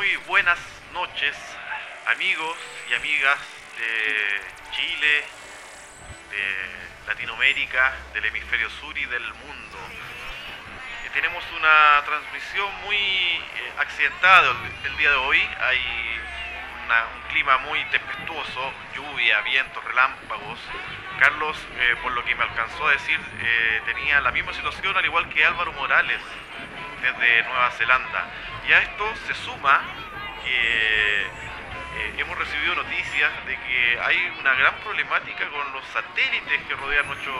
muy buenas noches, amigos y amigas de Chile, de Latinoamérica, del hemisferio sur y del mundo. Eh, tenemos una transmisión muy eh, accidentada el, día de hoy. Hay un clima muy tempestuoso, lluvia, vientos, relámpagos. Carlos, eh, por lo que me alcanzó a decir, tenía la misma situación al igual que Álvaro Morales desde Nueva Zelanda. Y a esto se suma que eh, hemos recibido noticias de que hay una gran problemática con los satélites que rodean nuestro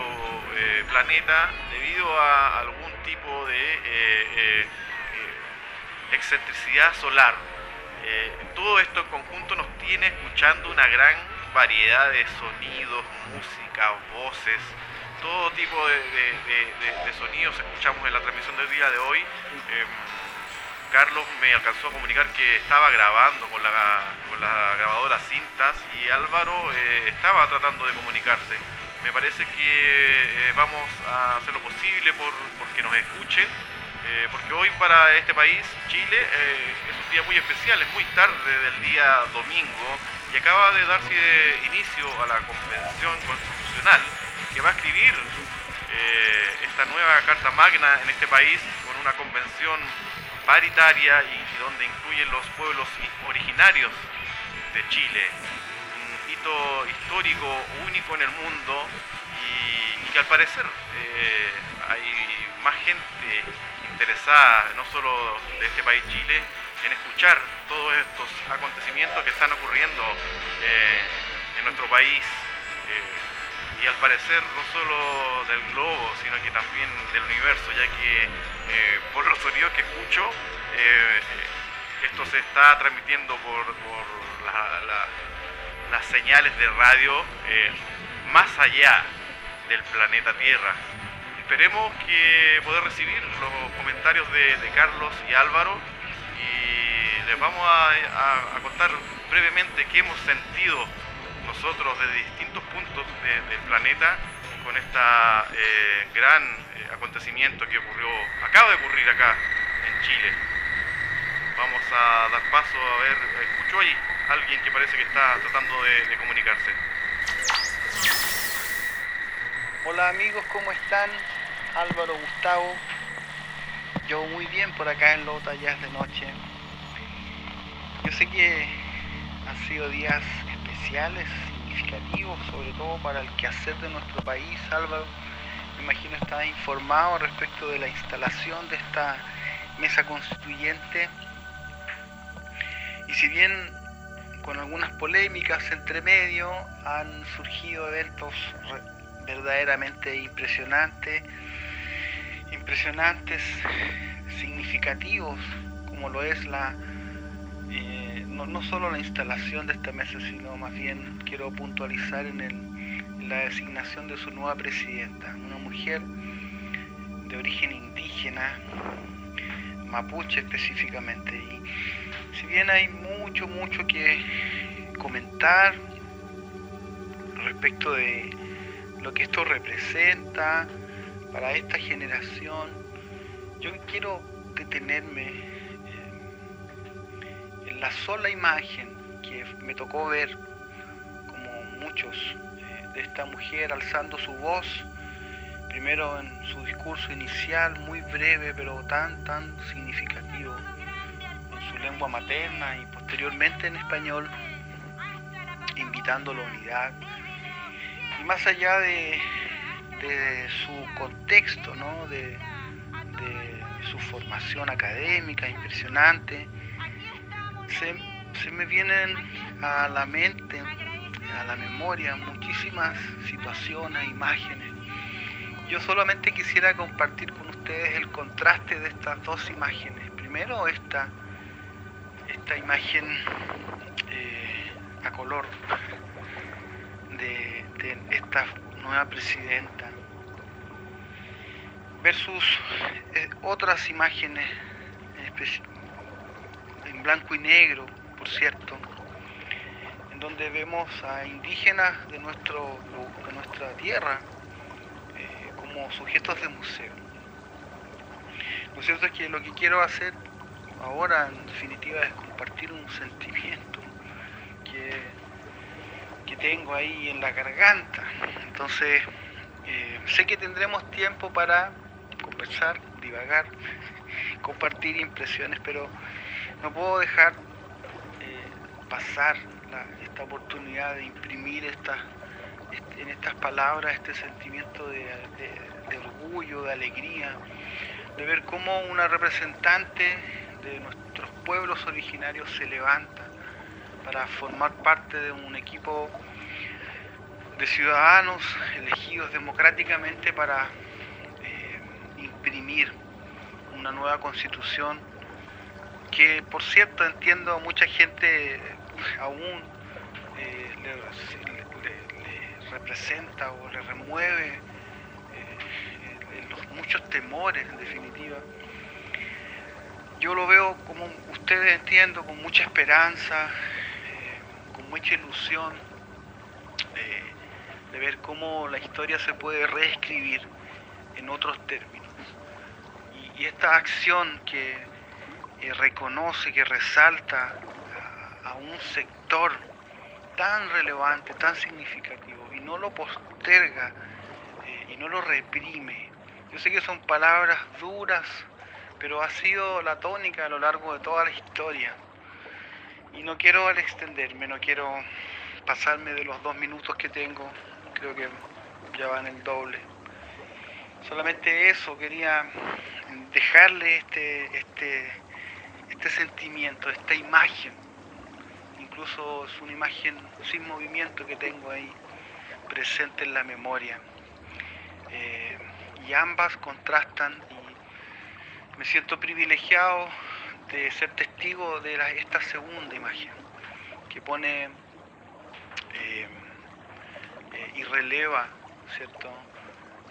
eh, planeta debido a algún tipo de eh, excentricidad solar. todo esto en conjunto nos tiene escuchando una gran variedad de sonidos, música, voces, todo tipo de, sonidos escuchamos en la transmisión del día de hoy. Carlos me alcanzó a comunicar que estaba grabando con la, grabadora cintas y Álvaro eh, estaba tratando de comunicarse. Me parece que eh, vamos a hacer lo posible por, que nos escuchen, eh, porque hoy para este país, Chile, es un día muy especial, es muy tarde del día domingo y acaba de darse inicio a la convención constitucional que va a escribir esta nueva Carta Magna en este país con una convención paritaria y, donde incluyen los pueblos originarios de Chile. Un hito histórico único en el mundo y, que al parecer eh, hay más gente interesada, no solo de este país Chile, en escuchar todos estos acontecimientos que están ocurriendo eh, en nuestro país y al parecer no solo del globo, sino que también del universo, ya que eh, por los sonidos que escucho, eh, esto se está transmitiendo por, las señales de radio eh, más allá del planeta Tierra. Esperemos que poder recibir los comentarios de, Carlos y Álvaro y les vamos a, a contar brevemente qué hemos sentido nosotros desde distintos puntos del planeta con este gran eh, acontecimiento que ocurrió, acaba de ocurrir acá en Chile. Vamos a dar paso a ver, escuchó ahí alguien que parece que está tratando de, comunicarse. Hola amigos, ¿cómo están? Álvaro Gustavo. Yo muy bien por acá en Lota, ya es de noche. Yo sé que han sido días significativos, sobre todo para el quehacer de nuestro país. Álvaro, me imagino está informado respecto de la instalación de esta mesa constituyente. Y si bien con algunas polémicas entre medio han surgido eventos verdaderamente impresionantes, impresionantes, significativos, como lo es la eh, no, solo la instalación de esta mesa, sino más bien quiero puntualizar en, el, la designación de su nueva presidenta, una mujer de origen indígena, mapuche específicamente. Y si bien hay mucho, mucho que comentar respecto de lo que esto representa para esta generación, yo quiero detenerme la sola imagen que me tocó ver, como muchos, eh, de esta mujer alzando su voz, primero en su discurso inicial, muy breve, pero tan, tan significativo, en su lengua materna y posteriormente en español, invitando a la unidad. Y más allá de, su contexto, de, de su formación académica impresionante, se, me vienen a la mente, a la memoria, muchísimas situaciones, imágenes. Yo solamente quisiera compartir con ustedes el contraste de estas dos imágenes. Primero esta, esta imagen eh, a color de, esta nueva presidenta versus eh, otras imágenes blanco y negro, por cierto, en donde vemos a indígenas de, nuestro, de nuestra tierra eh, como sujetos de museo. Lo cierto es que lo que quiero hacer ahora en definitiva es compartir un sentimiento que, que tengo ahí en la garganta. Entonces, eh, sé que tendremos tiempo para conversar, divagar, compartir impresiones, pero no puedo dejar eh, pasar esta oportunidad de imprimir en estas palabras este sentimiento de, de orgullo, de alegría, de ver cómo una representante de nuestros pueblos originarios se levanta para formar parte de un equipo de ciudadanos elegidos democráticamente para eh, imprimir una nueva constitución que por cierto entiendo mucha gente aún eh, le, representa o le remueve eh, los muchos temores en definitiva. Yo lo veo como ustedes entiendo, con mucha esperanza, con mucha ilusión de ver cómo la historia se puede reescribir en otros términos. Y, esta acción que eh, reconoce, que resalta a, un sector tan relevante, tan significativo, y no lo posterga eh, y no lo reprime. Yo sé que son palabras duras, pero ha sido la tónica a lo largo de toda la historia. Y no quiero al extenderme, no quiero pasarme de los dos minutos que tengo creo que ya van el doble. Solamente eso, quería dejarle este, este, este sentimiento, esta imagen. Incluso es una imagen sin movimiento que tengo ahí presente en la memoria. Eh, y ambas contrastan y me siento privilegiado de ser testigo de esta segunda imagen que pone eh, eh, y releva, ¿cierto?,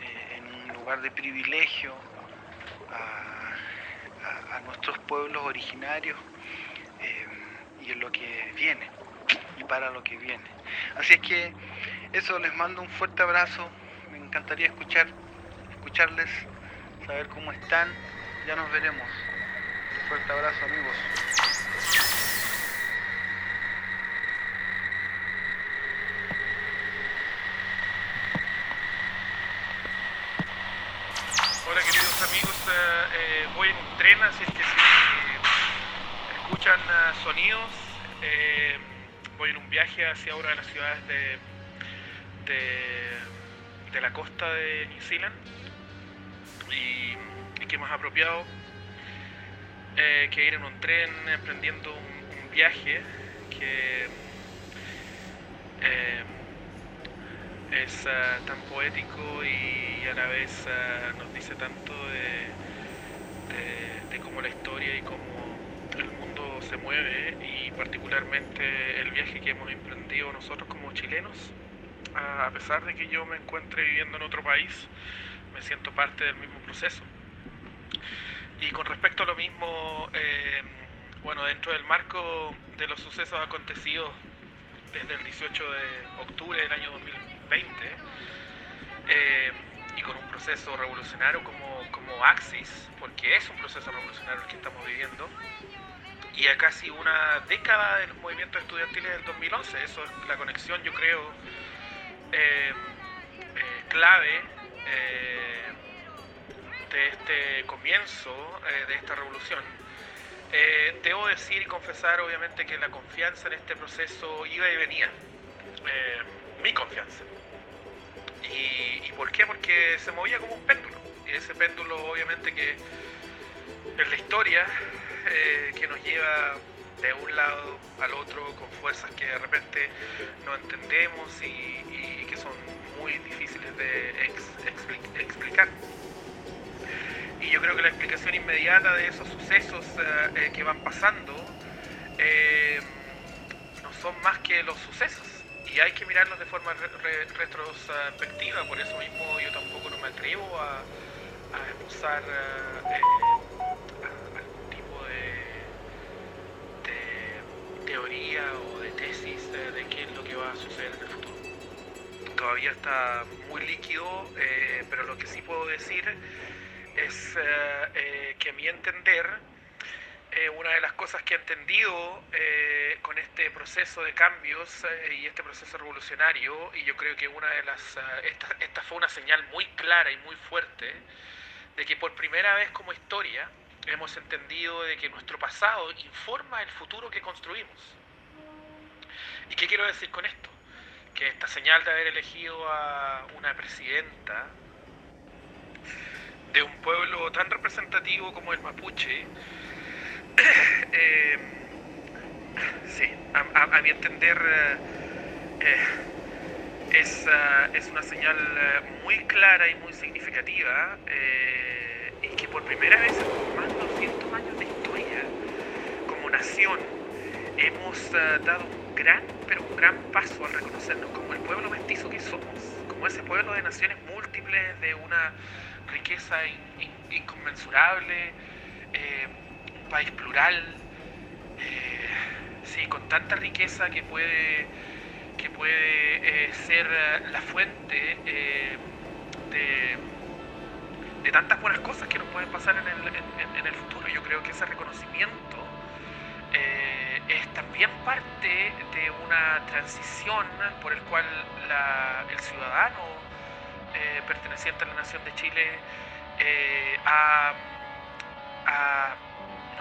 eh, en un lugar de privilegio a, nuestros pueblos originarios eh, y en lo que viene y para lo que viene. Así es que eso, les mando un fuerte abrazo, me encantaría escuchar, escucharles, saber cómo están, ya nos veremos. Un fuerte abrazo amigos. Así es que si escuchan ah, sonidos, eh, voy en un viaje hacia una de las ciudades de, de, la costa de New Zealand. Y, que más apropiado eh, que ir en un tren emprendiendo un, viaje que eh, es ah, tan poético y a la vez ah, nos dice tanto de de, cómo la historia y cómo el mundo se mueve y particularmente el viaje que hemos emprendido nosotros como chilenos. A pesar de que yo me encuentre viviendo en otro país, me siento parte del mismo proceso. Y con respecto a lo mismo, eh, bueno, dentro del marco de los sucesos acontecidos desde el 18 de octubre del año 2020, eh, y con un proceso revolucionario como, como Axis, porque es un proceso revolucionario el que estamos viviendo, y a casi una década de los movimientos estudiantiles del 2011. Eso es la conexión, yo creo, eh, eh, clave eh, de este comienzo de esta revolución. debo decir y confesar, obviamente, que la confianza en este proceso iba y venía. mi confianza. ¿Y, por qué? Porque se movía como un péndulo. Ese péndulo obviamente que es la historia eh, que nos lleva de un lado al otro con fuerzas que de repente no entendemos y, que son muy difíciles de explicar. Y yo creo que la explicación inmediata de esos sucesos eh, eh, que van pasando no son más que los sucesos y hay que mirarlos de forma retrospectiva, por eso mismo yo tampoco no me atrevo a, a usar eh, algún tipo de, teoría o de tesis de, qué es lo que va a suceder en el futuro. Todavía está muy líquido, eh, pero lo que sí puedo decir es eh, que a mi entender eh, una de las cosas que he entendido eh, con este proceso de cambios eh, y este proceso revolucionario, y yo creo que una de las esta, esta fue una señal muy clara y muy fuerte de que por primera vez como historia hemos entendido de que nuestro pasado informa el futuro que construimos. ¿Y qué quiero decir con esto? Que esta señal de haber elegido a una presidenta de un pueblo tan representativo como el mapuche, eh, sí, a, mi entender eh, es, uh, es, una señal uh, muy clara y muy significativa eh, y que por primera vez en más de 200 años de historia como nación hemos uh, dado un gran, pero un gran paso al reconocernos como el pueblo mestizo que somos, como ese pueblo de naciones múltiples, de una riqueza inconmensurable, eh, país plural, eh, sí, con tanta riqueza que puede, que puede eh, ser la fuente de, tantas buenas cosas que nos pueden pasar en el, futuro. Yo creo que ese reconocimiento es también parte de una transición por el cual la, el ciudadano eh, perteneciente a la nación de Chile eh, ha, no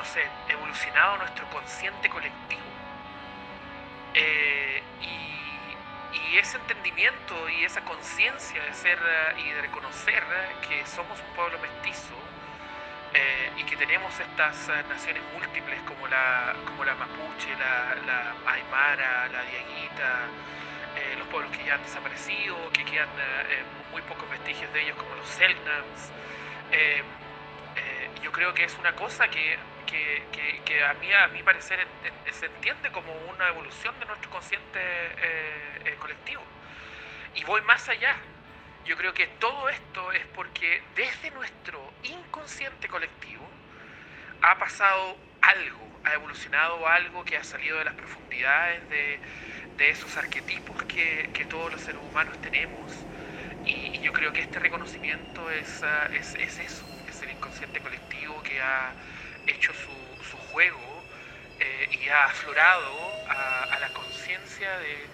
sé, evolucionado nuestro consciente colectivo. Eh, y, ese entendimiento y esa conciencia de ser y de reconocer que somos un pueblo mestizo y que tenemos estas naciones múltiples como la, como la mapuche, la, la aymara, la diaguita, los pueblos que ya han desaparecido, que quedan muy pocos vestigios de ellos como los Selknams. Eh, eh, yo creo que es una cosa que, que, a, mí, a mi parecer se entiende como una evolución de nuestro consciente eh, colectivo. Y voy más allá. Yo creo que todo esto es porque desde nuestro inconsciente colectivo ha pasado algo, ha evolucionado algo que ha salido de las profundidades de, de esos arquetipos que, que todos los seres humanos tenemos y, yo creo que este reconocimiento es, ah, es, es, eso, es el inconsciente colectivo que ha hecho su, su juego eh, y ha aflorado a, la conciencia de,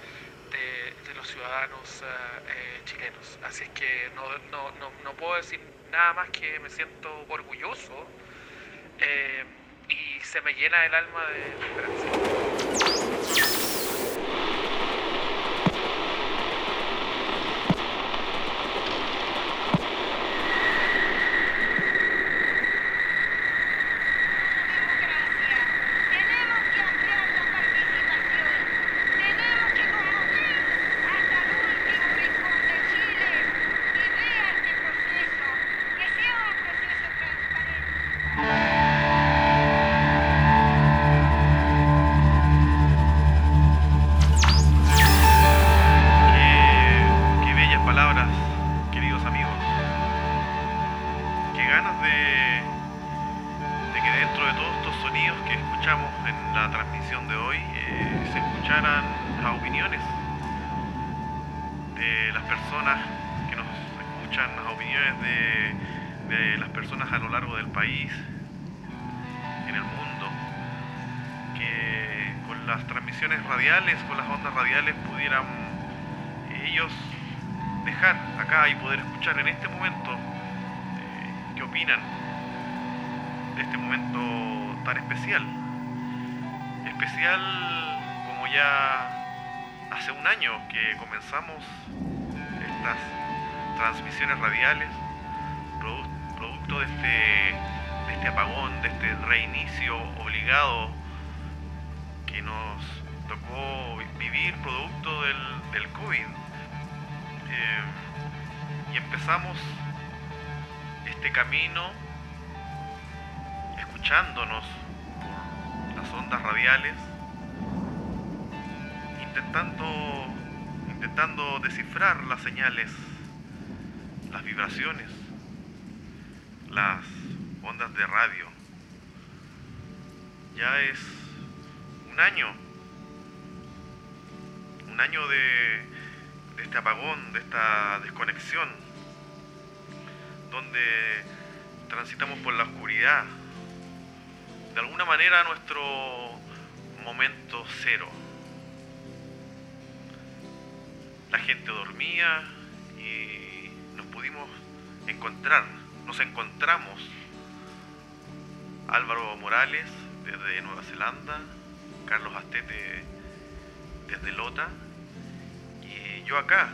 de, los ciudadanos ah, eh, chilenos. Así es que no, no, no, no, puedo decir nada más que me siento orgulloso eh, y se me llena el alma de esperanza. que escuchamos en la transmisión de hoy eh, se escucharan las opiniones de las personas que nos escuchan, las opiniones de, de las personas a lo largo del país, en el mundo, que con las transmisiones radiales, con las ondas radiales pudieran ellos dejar acá y poder escuchar en este momento eh, qué opinan de este momento estas transmisiones radiales, producto de este, este apagón, de este reinicio obligado que nos tocó vivir producto del, del COVID. Eh, y empezamos este camino escuchándonos por las ondas radiales, intentando intentando descifrar las señales, las vibraciones, las ondas de radio. Ya es un año, un año de, este apagón, de esta desconexión, donde transitamos por la oscuridad, de alguna manera nuestro momento cero. La gente dormía y nos pudimos encontrar, nos encontramos. Álvaro Morales desde Nueva Zelanda, Carlos Astete desde Lota y yo acá,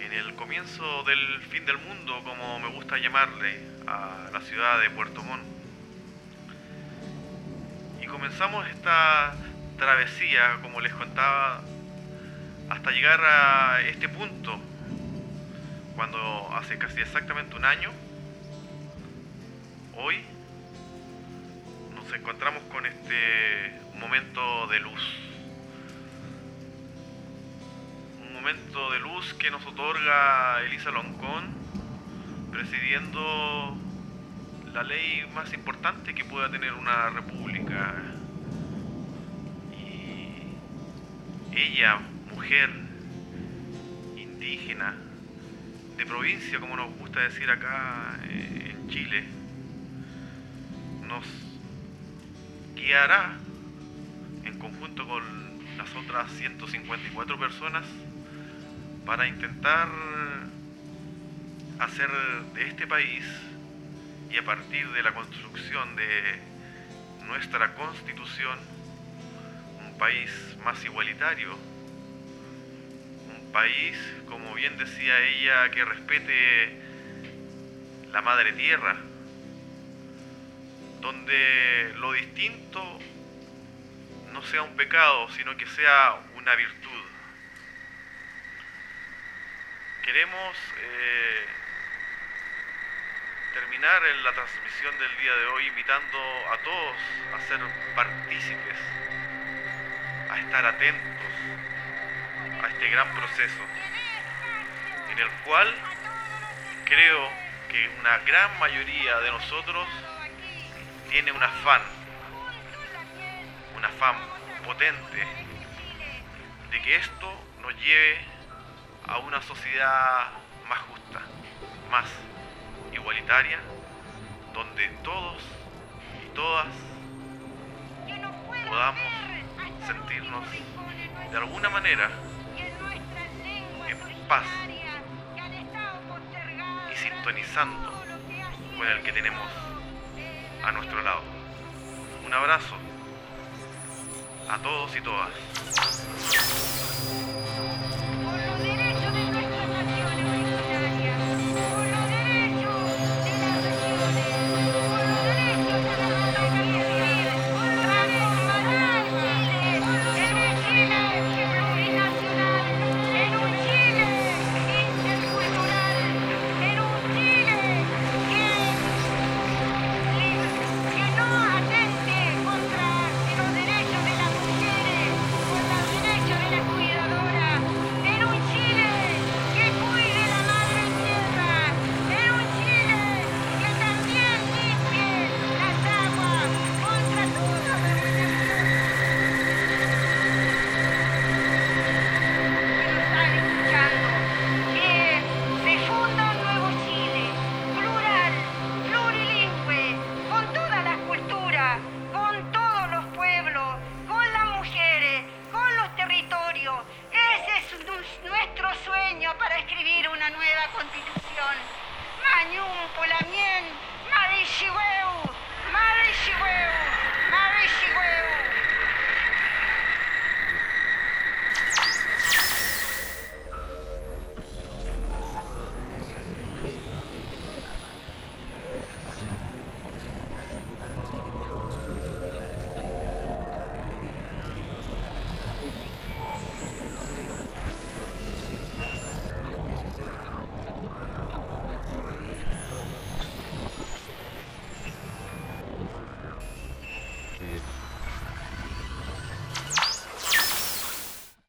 en el comienzo del fin del mundo, como me gusta llamarle, a la ciudad de Puerto Montt. Comenzamos esta travesía, como les contaba, hasta llegar a este punto, cuando hace casi exactamente un año, hoy, nos encontramos con este momento de luz. Un momento de luz que nos otorga Elisa Loncón, presidiendo la ley más importante que pueda tener una república. Y ella, mujer, indígena, de provincia, como nos gusta decir acá eh, en Chile, nos guiará en conjunto con las otras 154 personas para intentar hacer de este país y a partir de la construcción de nuestra constitución un país más igualitario, un país, como bien decía ella, que respete la madre tierra, donde lo distinto no sea un pecado, sino que sea una virtud. Queremos eh, terminar la transmisión del día de hoy invitando a todos a ser partícipes, a estar atentos a este gran proceso, en el cual creo que una gran mayoría de nosotros tiene un afán, un afán potente de que esto nos lleve a una sociedad más justa, más igualitaria, donde todos y todas podamos sentirnos de alguna manera en paz y sintonizando con el que tenemos a nuestro lado. Un abrazo a todos y todas.